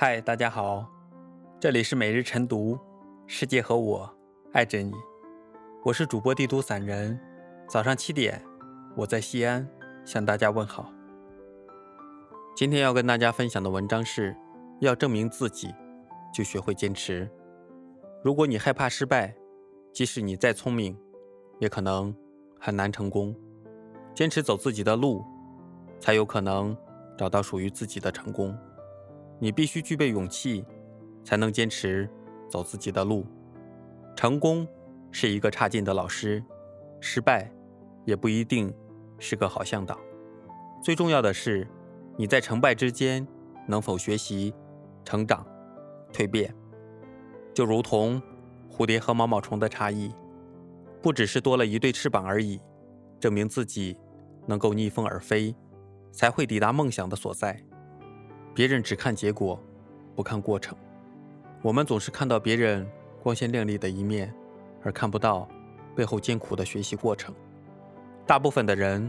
嗨，大家好，这里是每日晨读，世界和我爱着你，我是主播帝都散人。早上七点，我在西安向大家问好。今天要跟大家分享的文章是：要证明自己，就学会坚持。如果你害怕失败，即使你再聪明，也可能很难成功。坚持走自己的路，才有可能找到属于自己的成功。你必须具备勇气，才能坚持走自己的路。成功是一个差劲的老师，失败也不一定是个好向导。最重要的是，你在成败之间能否学习、成长、蜕变。就如同蝴蝶和毛毛虫的差异，不只是多了一对翅膀而已。证明自己能够逆风而飞，才会抵达梦想的所在。别人只看结果，不看过程。我们总是看到别人光鲜亮丽的一面，而看不到背后艰苦的学习过程。大部分的人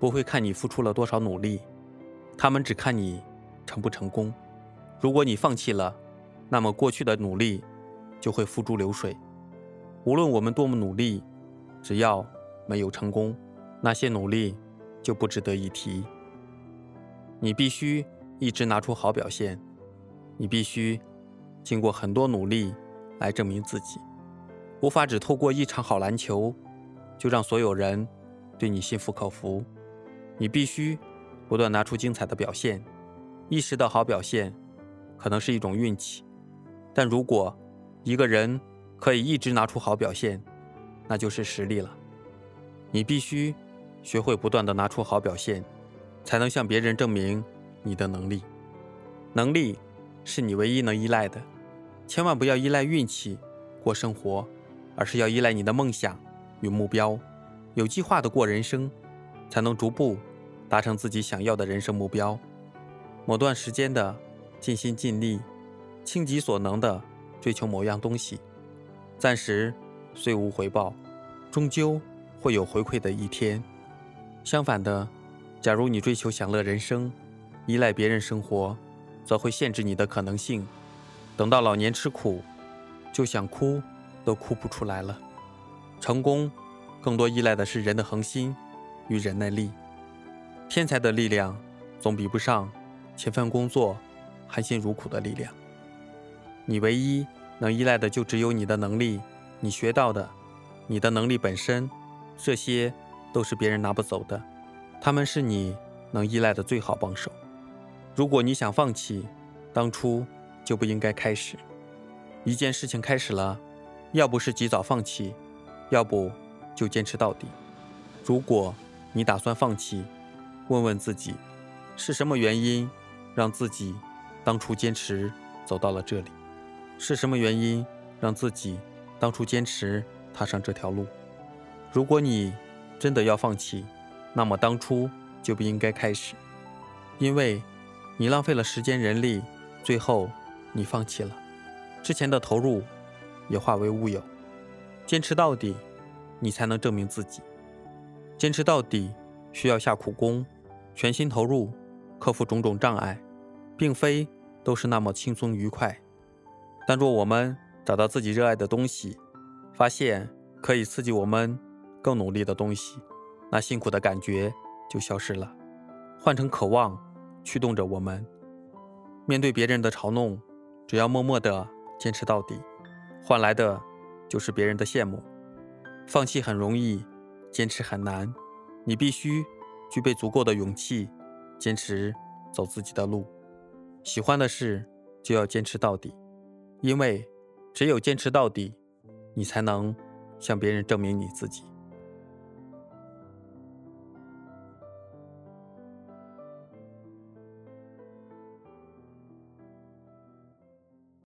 不会看你付出了多少努力，他们只看你成不成功。如果你放弃了，那么过去的努力就会付诸流水。无论我们多么努力，只要没有成功，那些努力就不值得一提。你必须。一直拿出好表现，你必须经过很多努力来证明自己，无法只透过一场好篮球就让所有人对你心服口服。你必须不断拿出精彩的表现。一时的好表现可能是一种运气，但如果一个人可以一直拿出好表现，那就是实力了。你必须学会不断的拿出好表现，才能向别人证明。你的能力，能力是你唯一能依赖的，千万不要依赖运气过生活，而是要依赖你的梦想与目标，有计划的过人生，才能逐步达成自己想要的人生目标。某段时间的尽心尽力，倾己所能的追求某样东西，暂时虽无回报，终究会有回馈的一天。相反的，假如你追求享乐人生，依赖别人生活，则会限制你的可能性。等到老年吃苦，就想哭都哭不出来了。成功更多依赖的是人的恒心与忍耐力。天才的力量总比不上勤奋工作、含辛茹苦的力量。你唯一能依赖的就只有你的能力，你学到的，你的能力本身，这些都是别人拿不走的。他们是你能依赖的最好帮手。如果你想放弃，当初就不应该开始。一件事情开始了，要不是及早放弃，要不就坚持到底。如果你打算放弃，问问自己，是什么原因让自己当初坚持走到了这里？是什么原因让自己当初坚持踏上这条路？如果你真的要放弃，那么当初就不应该开始，因为。你浪费了时间、人力，最后你放弃了，之前的投入也化为乌有。坚持到底，你才能证明自己。坚持到底需要下苦功，全心投入，克服种种障碍，并非都是那么轻松愉快。但若我们找到自己热爱的东西，发现可以刺激我们更努力的东西，那辛苦的感觉就消失了，换成渴望。驱动着我们。面对别人的嘲弄，只要默默的坚持到底，换来的就是别人的羡慕。放弃很容易，坚持很难。你必须具备足够的勇气，坚持走自己的路。喜欢的事就要坚持到底，因为只有坚持到底，你才能向别人证明你自己。